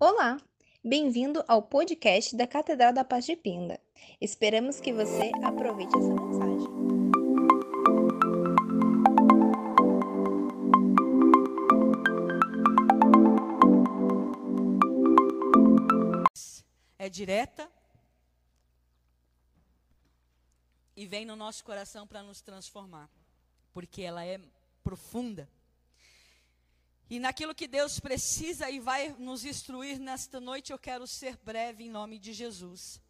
Olá, bem-vindo ao podcast da Catedral da Paz de Pinda. Esperamos que você aproveite essa mensagem. É direta e vem no nosso coração para nos transformar, porque ela é profunda. E naquilo que Deus precisa e vai nos instruir nesta noite, eu quero ser breve em nome de Jesus.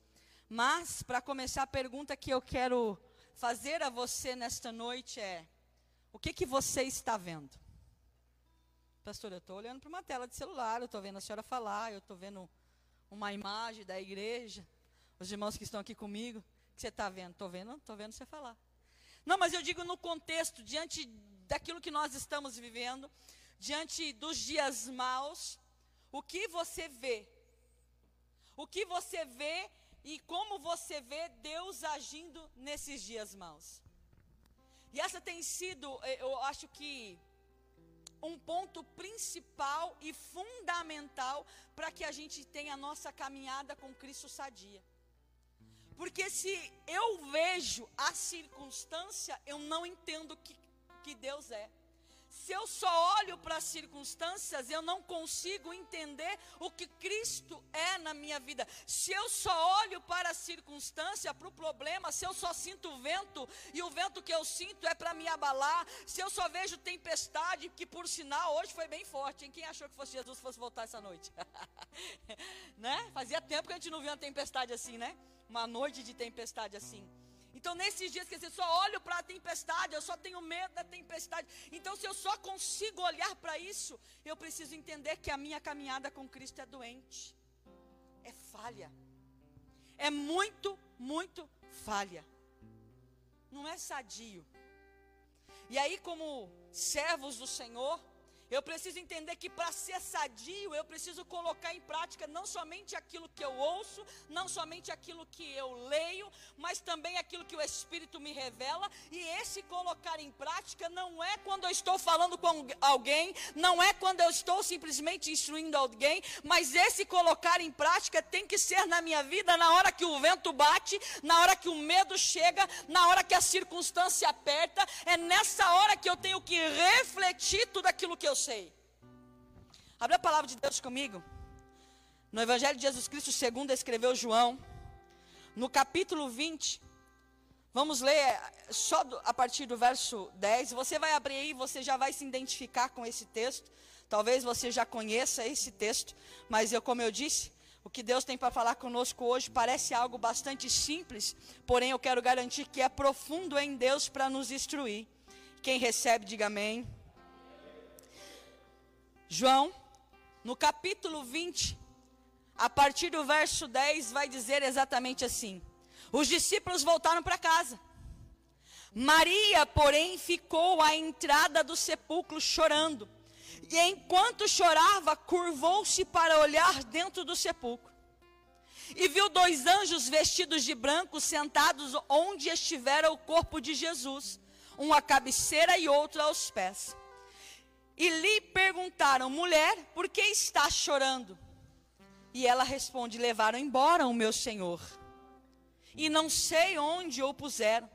Mas, para começar, a pergunta que eu quero fazer a você nesta noite é: o que, que você está vendo? Pastor, eu estou olhando para uma tela de celular, eu estou vendo a senhora falar, eu estou vendo uma imagem da igreja, os irmãos que estão aqui comigo, o que você está vendo? Estou vendo, estou vendo você falar. Não, mas eu digo no contexto, diante daquilo que nós estamos vivendo, diante dos dias maus, o que você vê? O que você vê e como você vê Deus agindo nesses dias maus? E essa tem sido, eh, eu acho que, um ponto principal e fundamental para que a gente tenha a nossa caminhada com Cristo sadia. Porque se eu vejo a circunstância, eu não entendo que, que Deus é. Se eu só olho para as circunstâncias, eu não consigo entender o que Cristo é na minha vida. Se eu só olho para a circunstância, para o problema, se eu só sinto o vento e o vento que eu sinto é para me abalar, se eu só vejo tempestade, que por sinal hoje foi bem forte, hein? Quem achou que fosse Jesus fosse voltar essa noite? né? Fazia tempo que a gente não via uma tempestade assim, né? Uma noite de tempestade assim. Então, nesses dias que você só olho para a tempestade, eu só tenho medo da tempestade. Então, se eu só consigo olhar para isso, eu preciso entender que a minha caminhada com Cristo é doente, é falha, é muito, muito falha, não é sadio. E aí, como servos do Senhor, eu preciso entender que para ser sadio, eu preciso colocar em prática não somente aquilo que eu ouço, não somente aquilo que eu leio, mas também aquilo que o Espírito me revela. E esse colocar em prática não é quando eu estou falando com alguém, não é quando eu estou simplesmente instruindo alguém, mas esse colocar em prática tem que ser na minha vida na hora que o vento bate, na hora que o medo chega, na hora que a circunstância aperta. É nessa hora que eu tenho que refletir tudo aquilo que eu sei. Abre a palavra de Deus comigo. No Evangelho de Jesus Cristo, segundo escreveu João, no capítulo 20, vamos ler só a partir do verso 10. Você vai abrir aí, você já vai se identificar com esse texto. Talvez você já conheça esse texto, mas eu, como eu disse, o que Deus tem para falar conosco hoje parece algo bastante simples, porém eu quero garantir que é profundo em Deus para nos instruir. Quem recebe, diga amém. João, no capítulo 20, a partir do verso 10, vai dizer exatamente assim: Os discípulos voltaram para casa. Maria, porém, ficou à entrada do sepulcro chorando. E enquanto chorava, curvou-se para olhar dentro do sepulcro. E viu dois anjos vestidos de branco sentados onde estivera o corpo de Jesus, um à cabeceira e outro aos pés. E lhe perguntaram, mulher, por que está chorando? E ela responde: Levaram embora o meu senhor, e não sei onde o puseram.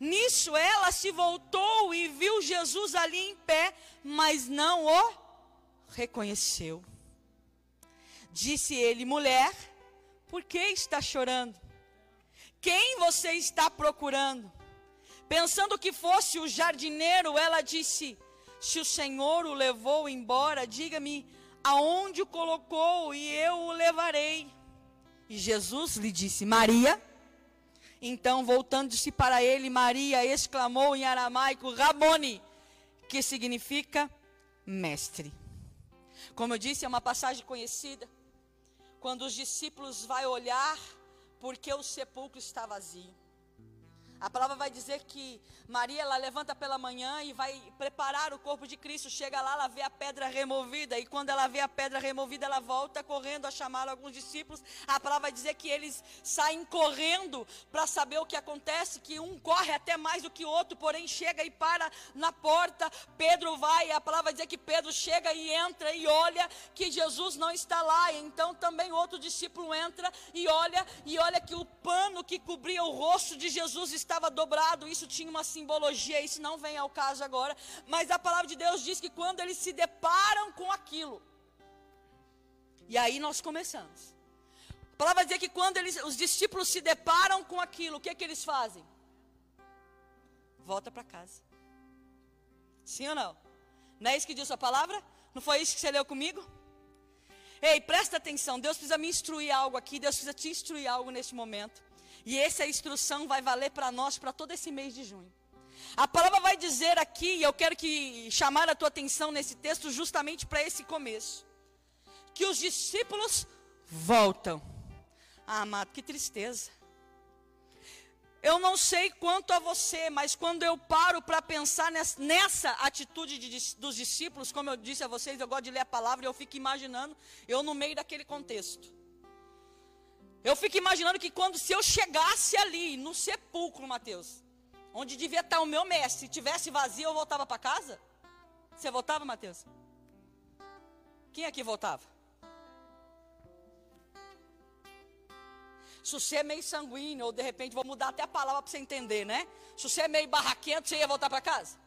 Nisso ela se voltou e viu Jesus ali em pé, mas não o reconheceu. Disse ele: Mulher, por que está chorando? Quem você está procurando? Pensando que fosse o jardineiro, ela disse: se o Senhor o levou embora, diga-me aonde o colocou e eu o levarei. E Jesus lhe disse: Maria. Então, voltando-se para ele, Maria exclamou em aramaico: Rabone, que significa mestre. Como eu disse, é uma passagem conhecida. Quando os discípulos vão olhar, porque o sepulcro está vazio. A palavra vai dizer que Maria ela levanta pela manhã e vai preparar o corpo de Cristo. Chega lá, ela vê a pedra removida e quando ela vê a pedra removida, ela volta correndo a chamar alguns discípulos. A palavra vai dizer que eles saem correndo para saber o que acontece, que um corre até mais do que o outro, porém chega e para na porta. Pedro vai, a palavra vai dizer que Pedro chega e entra e olha que Jesus não está lá. Então também outro discípulo entra e olha e olha que o pano que cobria o rosto de Jesus está estava dobrado, isso tinha uma simbologia, isso não vem ao caso agora, mas a palavra de Deus diz que quando eles se deparam com aquilo, e aí nós começamos. A palavra dizer que quando eles, os discípulos se deparam com aquilo, o que é que eles fazem? Volta para casa. Sim ou não? Não é isso que diz a palavra? Não foi isso que você leu comigo? Ei, presta atenção, Deus precisa me instruir algo aqui, Deus precisa te instruir algo neste momento. E essa instrução vai valer para nós para todo esse mês de junho. A palavra vai dizer aqui, e eu quero que chamar a tua atenção nesse texto justamente para esse começo, que os discípulos voltam. Ah, amado, que tristeza. Eu não sei quanto a você, mas quando eu paro para pensar nessa, nessa atitude de, dos discípulos, como eu disse a vocês, eu gosto de ler a palavra e eu fico imaginando eu no meio daquele contexto. Eu fico imaginando que quando se eu chegasse ali no sepulcro, Mateus, onde devia estar o meu mestre, se tivesse vazio, eu voltava para casa? Você voltava, Mateus? Quem aqui voltava? Se você é meio sanguíneo, ou de repente vou mudar até a palavra para você entender, né? Se você é meio barraquento, você ia voltar para casa?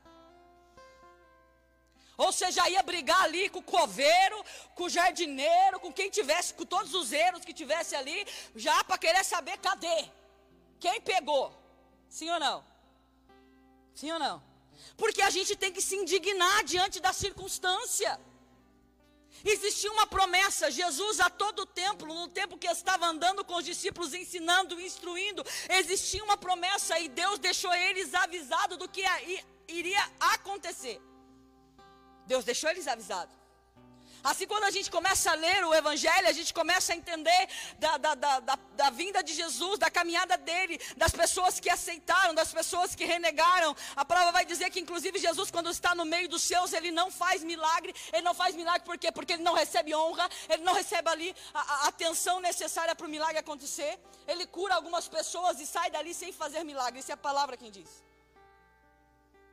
Ou já ia brigar ali com o coveiro, com o jardineiro, com quem tivesse, com todos os erros que tivesse ali, já para querer saber cadê? Quem pegou? Sim ou não? Sim ou não? Porque a gente tem que se indignar diante da circunstância. Existia uma promessa, Jesus a todo o templo, no tempo que estava andando com os discípulos, ensinando, instruindo, existia uma promessa e Deus deixou eles avisados do que iria acontecer. Deus deixou eles avisados. Assim, quando a gente começa a ler o Evangelho, a gente começa a entender da, da, da, da, da vinda de Jesus, da caminhada dele, das pessoas que aceitaram, das pessoas que renegaram. A palavra vai dizer que, inclusive, Jesus, quando está no meio dos seus, ele não faz milagre. Ele não faz milagre por quê? Porque ele não recebe honra, ele não recebe ali a, a atenção necessária para o milagre acontecer. Ele cura algumas pessoas e sai dali sem fazer milagre. Isso é a palavra quem diz.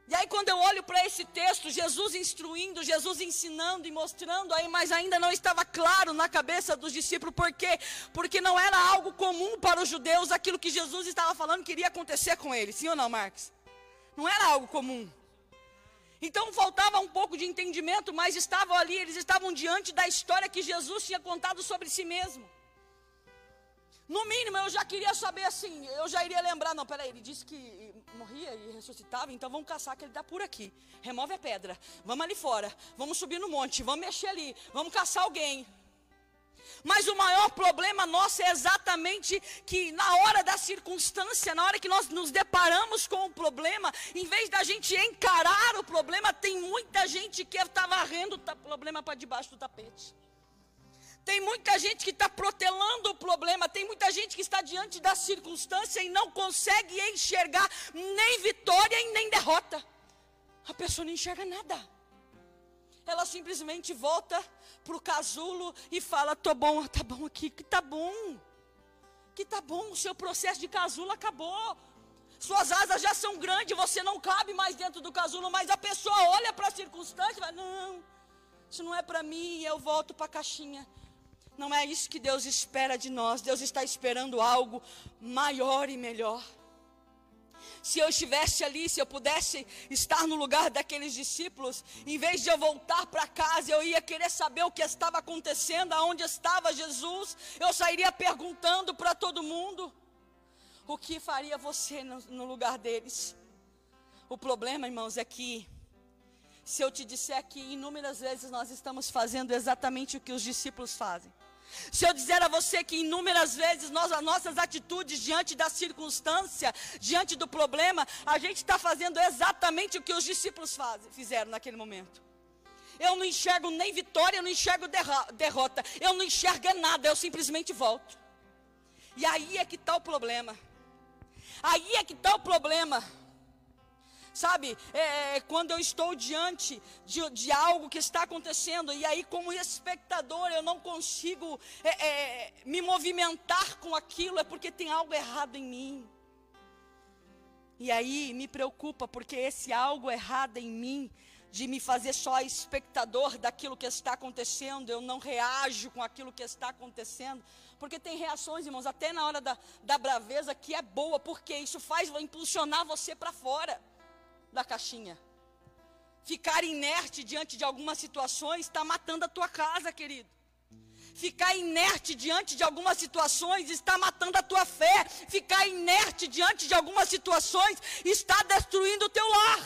E aí, quando eu olho para esse texto, Jesus instruindo, Jesus ensinando e mostrando, aí, mas ainda não estava claro na cabeça dos discípulos, por quê? Porque não era algo comum para os judeus aquilo que Jesus estava falando que iria acontecer com eles, sim ou não, Marcos? Não era algo comum. Então faltava um pouco de entendimento, mas estavam ali, eles estavam diante da história que Jesus tinha contado sobre si mesmo. No mínimo, eu já queria saber assim, eu já iria lembrar, não, peraí, ele disse que morria e ressuscitava, então vamos caçar que ele está por aqui. Remove a pedra, vamos ali fora, vamos subir no monte, vamos mexer ali, vamos caçar alguém. Mas o maior problema nosso é exatamente que na hora da circunstância, na hora que nós nos deparamos com o problema, em vez da gente encarar o problema, tem muita gente que está varrendo o problema para debaixo do tapete. Tem muita gente que está protelando o problema, tem muita gente que está diante da circunstância e não consegue enxergar nem vitória e nem derrota. A pessoa não enxerga nada. Ela simplesmente volta para o casulo e fala: Tô bom, tá bom aqui, que tá bom. Que tá bom, o seu processo de casulo acabou. Suas asas já são grandes, você não cabe mais dentro do casulo, mas a pessoa olha para a circunstância e fala: Não, isso não é para mim, eu volto para a caixinha. Não é isso que Deus espera de nós. Deus está esperando algo maior e melhor. Se eu estivesse ali, se eu pudesse estar no lugar daqueles discípulos, em vez de eu voltar para casa, eu ia querer saber o que estava acontecendo, aonde estava Jesus, eu sairia perguntando para todo mundo: o que faria você no, no lugar deles? O problema, irmãos, é que se eu te disser que inúmeras vezes nós estamos fazendo exatamente o que os discípulos fazem. Se eu dizer a você que inúmeras vezes nós, as nossas atitudes diante da circunstância, diante do problema, a gente está fazendo exatamente o que os discípulos fizeram naquele momento. Eu não enxergo nem vitória, eu não enxergo derrota, eu não enxergo nada, eu simplesmente volto. E aí é que está o problema. Aí é que está o problema. Sabe, é, é, quando eu estou diante de, de, algo que está acontecendo, e aí, como espectador, eu não consigo é, é, me movimentar com aquilo, é porque tem algo errado em mim. E aí me preocupa, porque esse algo errado em mim, de me fazer só espectador daquilo que está acontecendo, eu não reajo com aquilo que está acontecendo, porque tem reações, irmãos, até na hora da, da braveza, que é boa, porque isso faz impulsionar você para fora da caixinha. Ficar inerte diante de algumas situações está matando a tua casa, querido. Ficar inerte diante de algumas situações está matando a tua fé. Ficar inerte diante de algumas situações está destruindo o teu lar.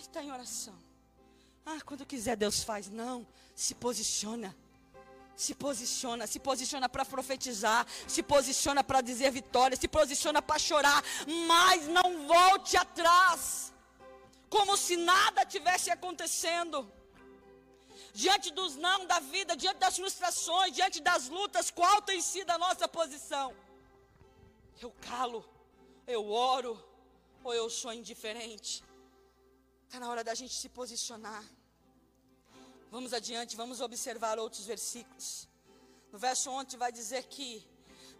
Está em oração. Ah, quando quiser Deus faz. Não, se posiciona se posiciona, se posiciona para profetizar, se posiciona para dizer vitória, se posiciona para chorar, mas não volte atrás, como se nada tivesse acontecendo. Diante dos não da vida, diante das frustrações, diante das lutas, qual tem sido a nossa posição? Eu calo, eu oro, ou eu sou indiferente? Está na hora da gente se posicionar. Vamos adiante, vamos observar outros versículos. No verso 11 vai dizer que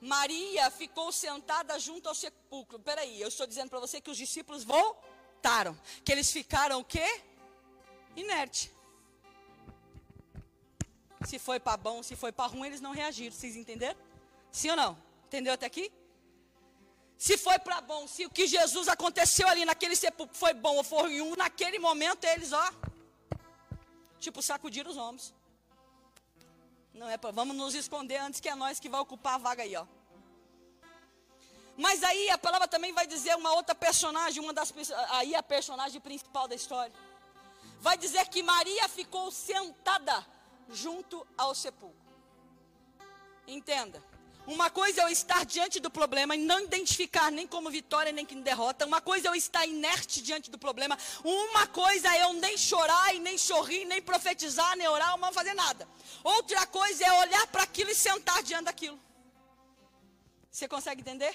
Maria ficou sentada junto ao sepulcro. Peraí, eu estou dizendo para você que os discípulos voltaram. Que eles ficaram o quê? Inerte. Se foi para bom, se foi para ruim, eles não reagiram. Vocês entenderam? Sim ou não? Entendeu até aqui? Se foi para bom, se o que Jesus aconteceu ali naquele sepulcro foi bom ou foi ruim, naquele momento eles, ó, Tipo, sacudir os ombros. Não é para vamos nos esconder antes que é nós que vai ocupar a vaga aí, ó. Mas aí a palavra também vai dizer uma outra personagem, uma das aí a personagem principal da história. Vai dizer que Maria ficou sentada junto ao sepulcro. Entenda. Uma coisa é eu estar diante do problema e não identificar nem como vitória nem como derrota. Uma coisa é eu estar inerte diante do problema. Uma coisa é eu nem chorar e nem sorrir, nem profetizar, nem orar, não fazer nada. Outra coisa é olhar para aquilo e sentar diante daquilo. Você consegue entender?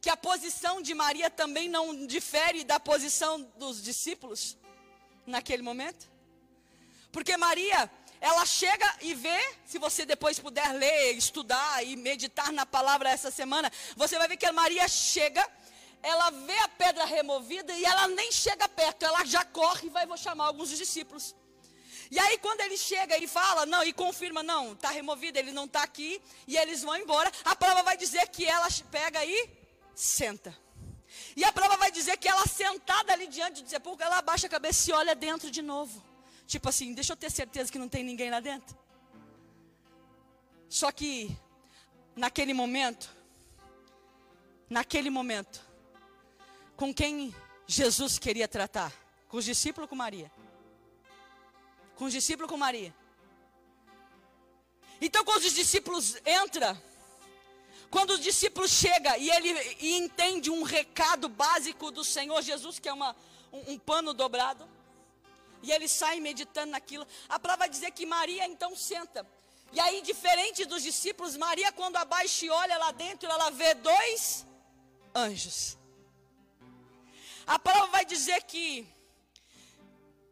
Que a posição de Maria também não difere da posição dos discípulos naquele momento? Porque Maria ela chega e vê, se você depois puder ler, estudar e meditar na palavra essa semana, você vai ver que a Maria chega, ela vê a pedra removida e ela nem chega perto, ela já corre e vai vou chamar alguns dos discípulos. E aí quando ele chega e fala, não, e confirma, não, está removido, ele não está aqui, e eles vão embora, a prova vai dizer que ela pega e senta. E a prova vai dizer que ela sentada ali diante do sepulcro, ela abaixa a cabeça e olha dentro de novo. Tipo assim, deixa eu ter certeza que não tem ninguém lá dentro. Só que, naquele momento, naquele momento, com quem Jesus queria tratar? Com os discípulos com Maria? Com os discípulos com Maria? Então, quando os discípulos entram, quando os discípulos chegam e ele e entende um recado básico do Senhor Jesus, que é uma, um, um pano dobrado, e ele sai meditando naquilo. A palavra vai dizer que Maria então senta. E aí, diferente dos discípulos, Maria, quando abaixa e olha lá dentro, ela vê dois anjos. A palavra vai dizer que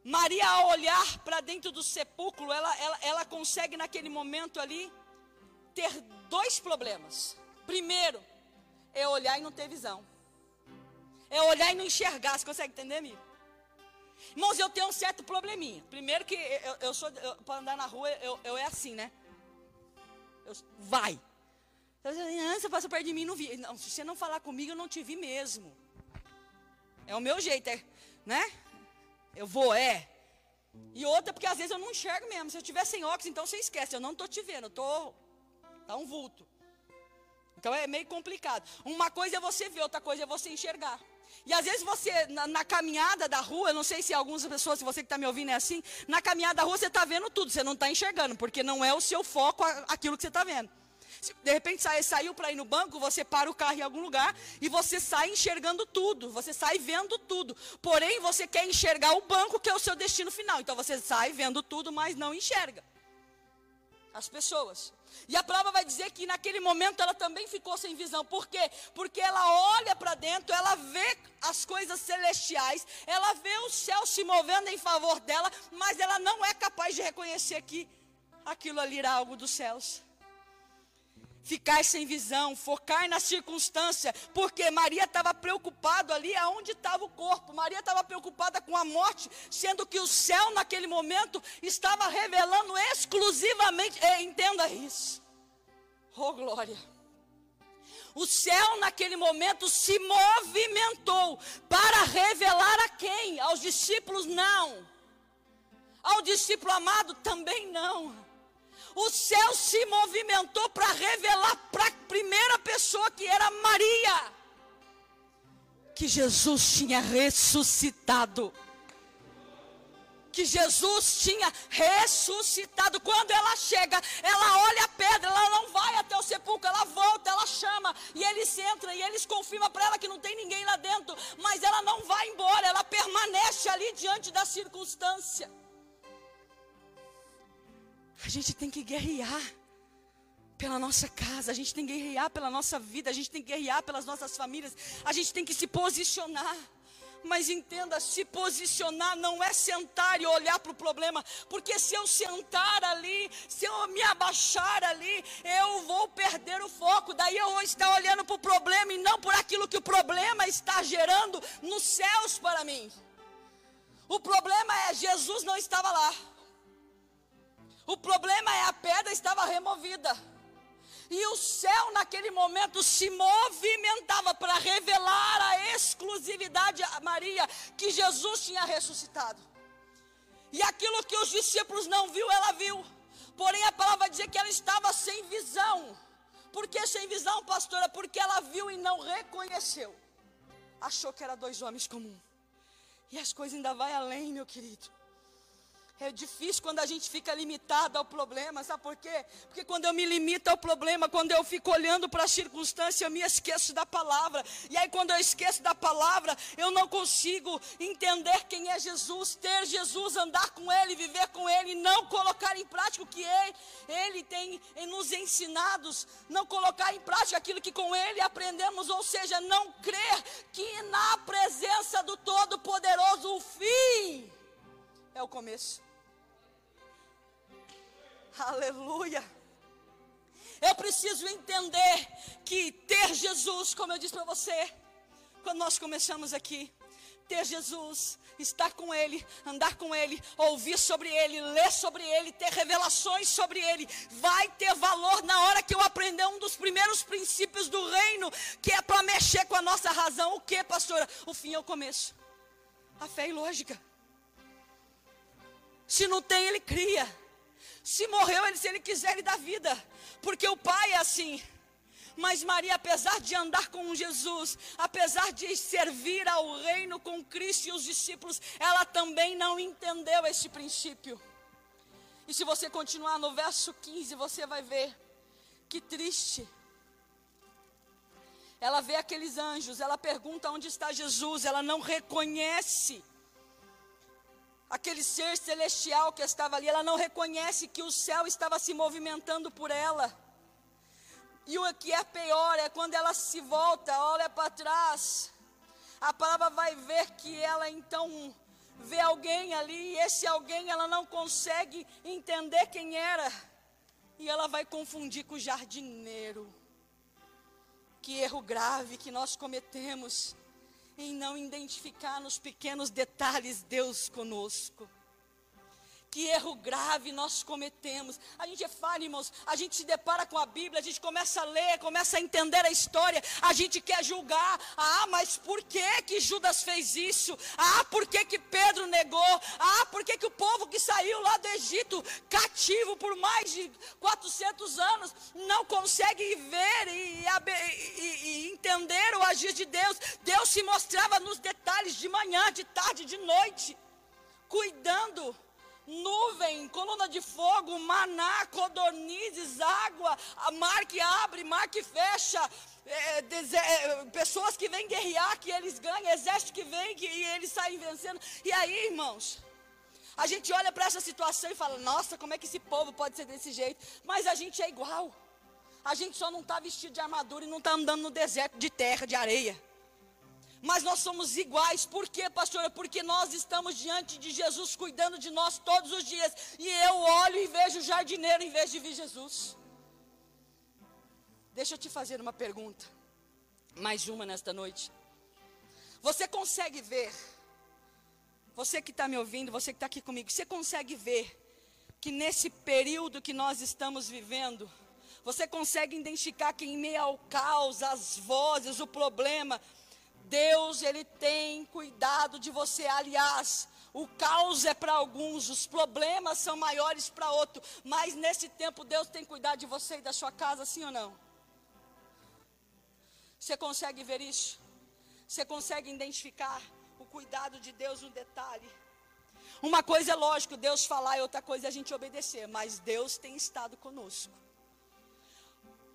Maria, ao olhar para dentro do sepulcro, ela, ela, ela consegue naquele momento ali ter dois problemas. Primeiro, é olhar e não ter visão. É olhar e não enxergar. Você consegue entender, amigo? Irmãos, eu tenho um certo probleminha. Primeiro que eu, eu sou, para andar na rua, eu, eu é assim, né? Eu, vai. Você passou perto de mim não vi. Não, se você não falar comigo, eu não te vi mesmo. É o meu jeito, é, né? Eu vou, é. E outra, porque às vezes eu não enxergo mesmo. Se eu tiver sem óculos, então você esquece. Eu não estou te vendo, eu estou. Tá um vulto. Então é meio complicado. Uma coisa é você ver, outra coisa é você enxergar. E às vezes você, na, na, caminhada da rua, eu não sei se algumas pessoas, se você que está me ouvindo é assim, na caminhada da rua você está vendo tudo, você não está enxergando, porque não é o seu foco aquilo que você está vendo. Se de repente sai, saiu para ir no banco, você para o carro em algum lugar e você sai enxergando tudo, você sai vendo tudo. Porém, você quer enxergar o banco, que é o seu destino final. Então você sai vendo tudo, mas não enxerga. As pessoas. E a palavra vai dizer que naquele momento ela também ficou sem visão. Por quê? Porque ela olha para dentro, ela vê as coisas celestiais, ela vê o céu se movendo em favor dela, mas ela não é capaz de reconhecer que aquilo ali era algo dos céus ficar sem visão, focar na circunstância, porque Maria estava preocupada ali aonde estava o corpo. Maria estava preocupada com a morte, sendo que o céu naquele momento estava revelando exclusivamente, entenda isso. Oh glória. O céu naquele momento se movimentou para revelar a quem? Aos discípulos não. Ao discípulo amado também não o céu se movimentou para revelar para a primeira pessoa que era Maria, que Jesus tinha ressuscitado. Que Jesus tinha ressuscitado. Quando ela chega, ela olha a pedra, ela não vai até o sepulcro, ela volta, ela chama, e eles entram, e eles confirmam para ela que não tem ninguém lá dentro, mas ela não vai embora, ela permanece ali diante da circunstância. A gente tem que guerrear pela nossa casa, a gente tem que guerrear pela nossa vida, a gente tem que guerrear pelas nossas famílias, a gente tem que se posicionar. Mas entenda, se posicionar não é sentar e olhar para o problema, porque se eu sentar ali, se eu me abaixar ali, eu vou perder o foco. Daí eu vou estar olhando para o problema e não por aquilo que o problema está gerando nos céus para mim. O problema é Jesus não estava lá. O problema é a pedra estava removida. E o céu naquele momento se movimentava para revelar a exclusividade a Maria que Jesus tinha ressuscitado. E aquilo que os discípulos não viu, ela viu. Porém a palavra diz que ela estava sem visão. Por que sem visão, pastora? Porque ela viu e não reconheceu. Achou que era dois homens comuns. E as coisas ainda vai além, meu querido. É difícil quando a gente fica limitado ao problema, sabe por quê? Porque quando eu me limito ao problema, quando eu fico olhando para a circunstância, eu me esqueço da palavra. E aí, quando eu esqueço da palavra, eu não consigo entender quem é Jesus, ter Jesus, andar com Ele, viver com Ele, não colocar em prática o que Ele, ele tem nos ensinados, não colocar em prática aquilo que com Ele aprendemos, ou seja, não crer que na presença do Todo-Poderoso o fim é o começo. Aleluia. Eu preciso entender que ter Jesus, como eu disse para você, quando nós começamos aqui, ter Jesus, estar com Ele, andar com Ele, ouvir sobre Ele, ler sobre Ele, ter revelações sobre Ele, vai ter valor na hora que eu aprender um dos primeiros princípios do reino, que é para mexer com a nossa razão. O que, pastora? O fim é o começo. A fé é lógica. Se não tem, ele cria. Se morreu, ele, se ele quiser, ele dá vida. Porque o Pai é assim. Mas Maria, apesar de andar com Jesus, apesar de servir ao reino com Cristo e os discípulos, ela também não entendeu esse princípio. E se você continuar no verso 15, você vai ver que triste. Ela vê aqueles anjos, ela pergunta onde está Jesus, ela não reconhece aquele ser celestial que estava ali, ela não reconhece que o céu estava se movimentando por ela. E o que é pior é quando ela se volta, olha para trás, a palavra vai ver que ela então vê alguém ali, e esse alguém ela não consegue entender quem era, e ela vai confundir com o jardineiro. Que erro grave que nós cometemos em não identificar nos pequenos detalhes Deus conosco. Que erro grave nós cometemos. A gente é falho, irmãos. A gente se depara com a Bíblia, a gente começa a ler, começa a entender a história. A gente quer julgar. Ah, mas por que que Judas fez isso? Ah, por que que Pedro negou? Ah, por que que o povo que saiu lá do Egito, cativo por mais de 400 anos, não consegue ver e, e, e entender o agir de Deus? Deus se mostrava nos detalhes de manhã, de tarde, de noite, cuidando nuvem, coluna de fogo, maná, codornizes, água, mar que abre, mar que fecha, é, é, pessoas que vêm guerrear, que eles ganham, exército que vem que, e eles saem vencendo. E aí, irmãos, A gente olha para essa situação e fala: nossa, como é que esse povo pode ser desse jeito? Mas a gente é igual. A gente só não está vestido de armadura e não está andando no deserto de terra, de areia. Mas nós somos iguais, por quê, pastora? Porque nós estamos diante de Jesus cuidando de nós todos os dias. E eu olho e vejo o jardineiro em vez de ver Jesus. Deixa eu te fazer uma pergunta, mais uma nesta noite. Você consegue ver, você que está me ouvindo, você que está aqui comigo, você consegue ver que nesse período que nós estamos vivendo, você consegue identificar que em meio ao caos, as vozes, o problema, Deus, Ele tem cuidado de você. Aliás, o caos é para alguns, os problemas são maiores para outros. Mas nesse tempo, Deus tem cuidado de você e da sua casa, sim ou não? Você consegue ver isso? Você consegue identificar o cuidado de Deus no detalhe? Uma coisa é lógico, Deus falar, e outra coisa é a gente obedecer, mas Deus tem estado conosco.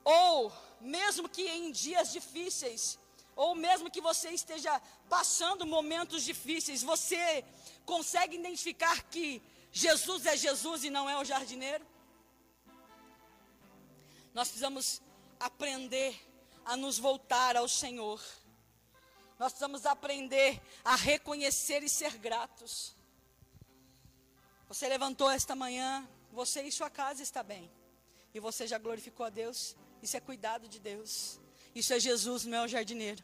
Ou, mesmo que em dias difíceis, ou mesmo que você esteja passando momentos difíceis, você consegue identificar que Jesus é Jesus e não é o jardineiro? Nós precisamos aprender a nos voltar ao Senhor. Nós precisamos aprender a reconhecer e ser gratos. Você levantou esta manhã, você e sua casa está bem. E você já glorificou a Deus. Isso é cuidado de Deus. Isso é Jesus, não é o jardineiro.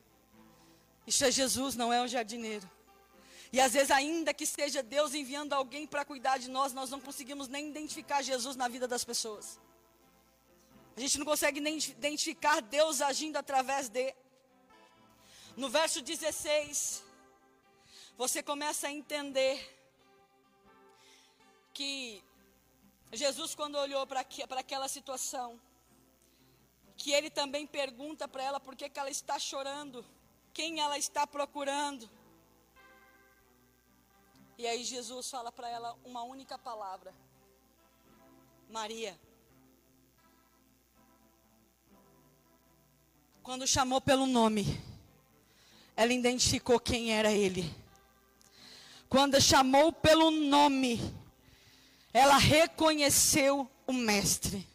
Isso é Jesus, não é o jardineiro. E às vezes, ainda que seja Deus enviando alguém para cuidar de nós, nós não conseguimos nem identificar Jesus na vida das pessoas. A gente não consegue nem identificar Deus agindo através de. No verso 16, você começa a entender que Jesus, quando olhou para aquela situação, que ele também pergunta para ela por que, que ela está chorando, quem ela está procurando. E aí Jesus fala para ela uma única palavra: Maria. Quando chamou pelo nome, ela identificou quem era ele. Quando chamou pelo nome, ela reconheceu o Mestre.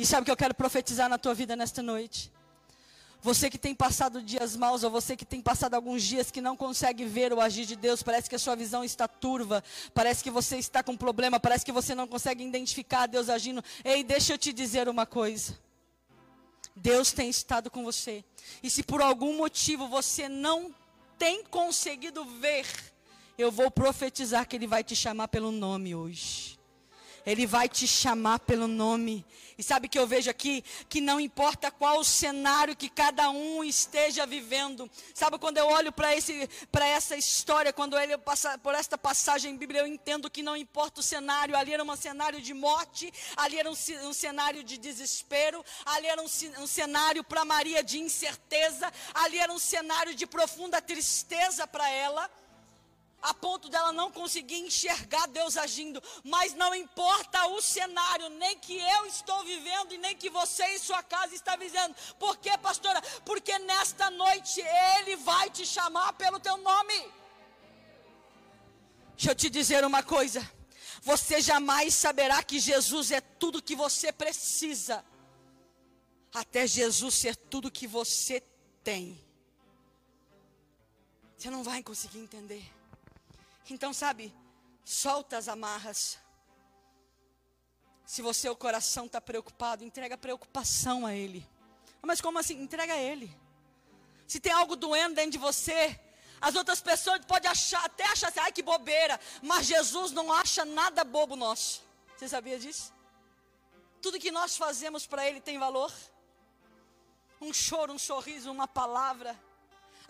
E sabe o que eu quero profetizar na tua vida nesta noite? Você que tem passado dias maus, ou você que tem passado alguns dias que não consegue ver o agir de Deus, parece que a sua visão está turva, parece que você está com problema, parece que você não consegue identificar Deus agindo. Ei, deixa eu te dizer uma coisa. Deus tem estado com você. E se por algum motivo você não tem conseguido ver, eu vou profetizar que Ele vai te chamar pelo nome hoje. Ele vai te chamar pelo nome. E sabe que eu vejo aqui? Que não importa qual o cenário que cada um esteja vivendo. Sabe quando eu olho para essa história, quando eu olho por esta passagem bíblica, eu entendo que não importa o cenário. Ali era um cenário de morte, ali era um, um cenário de desespero, ali era um, um cenário para Maria de incerteza, ali era um cenário de profunda tristeza para ela a ponto dela não conseguir enxergar Deus agindo, mas não importa o cenário, nem que eu estou vivendo e nem que você em sua casa está vivendo. Por quê, pastora? Porque nesta noite ele vai te chamar pelo teu nome. Deixa eu te dizer uma coisa. Você jamais saberá que Jesus é tudo que você precisa, até Jesus ser tudo que você tem. Você não vai conseguir entender. Então, sabe, solta as amarras. Se você o coração está preocupado, entrega preocupação a Ele. Mas como assim? Entrega a Ele. Se tem algo doendo dentro de você, as outras pessoas podem achar, até achar assim, ai que bobeira, mas Jesus não acha nada bobo nosso. Você sabia disso? Tudo que nós fazemos para Ele tem valor. Um choro, um sorriso, uma palavra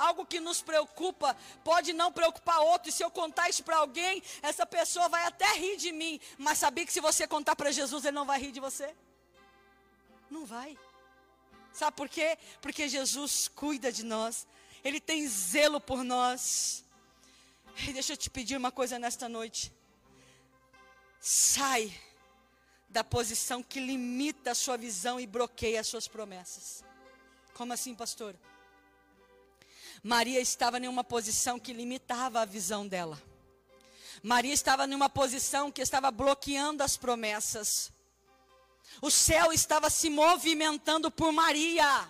algo que nos preocupa, pode não preocupar outro. E se eu contar isso para alguém, essa pessoa vai até rir de mim. Mas sabia que se você contar para Jesus, ele não vai rir de você? Não vai. Sabe por quê? Porque Jesus cuida de nós. Ele tem zelo por nós. E deixa eu te pedir uma coisa nesta noite. Sai da posição que limita a sua visão e bloqueia as suas promessas. Como assim, pastor? Maria estava em uma posição que limitava a visão dela. Maria estava numa posição que estava bloqueando as promessas. O céu estava se movimentando por Maria.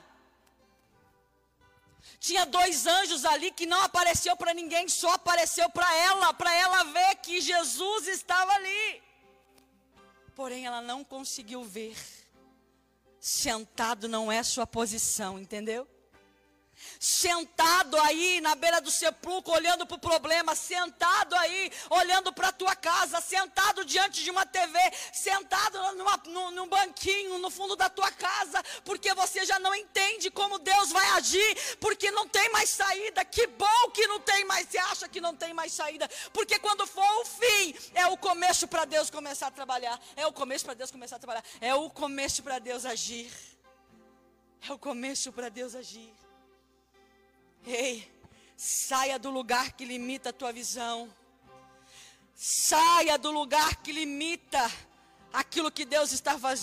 Tinha dois anjos ali que não apareceu para ninguém, só apareceu para ela, para ela ver que Jesus estava ali. Porém, ela não conseguiu ver. Sentado não é sua posição, entendeu? Sentado aí na beira do sepulcro, olhando para o problema, sentado aí, olhando para a tua casa, sentado diante de uma TV, sentado numa, num, num banquinho no fundo da tua casa, porque você já não entende como Deus vai agir, porque não tem mais saída. Que bom que não tem mais, você acha que não tem mais saída, porque quando for o fim, é o começo para Deus começar a trabalhar, é o começo para Deus começar a trabalhar, é o começo para Deus agir. É o começo para Deus agir. Ei, saia do lugar que limita a tua visão. Saia do lugar que limita aquilo que Deus está fazendo.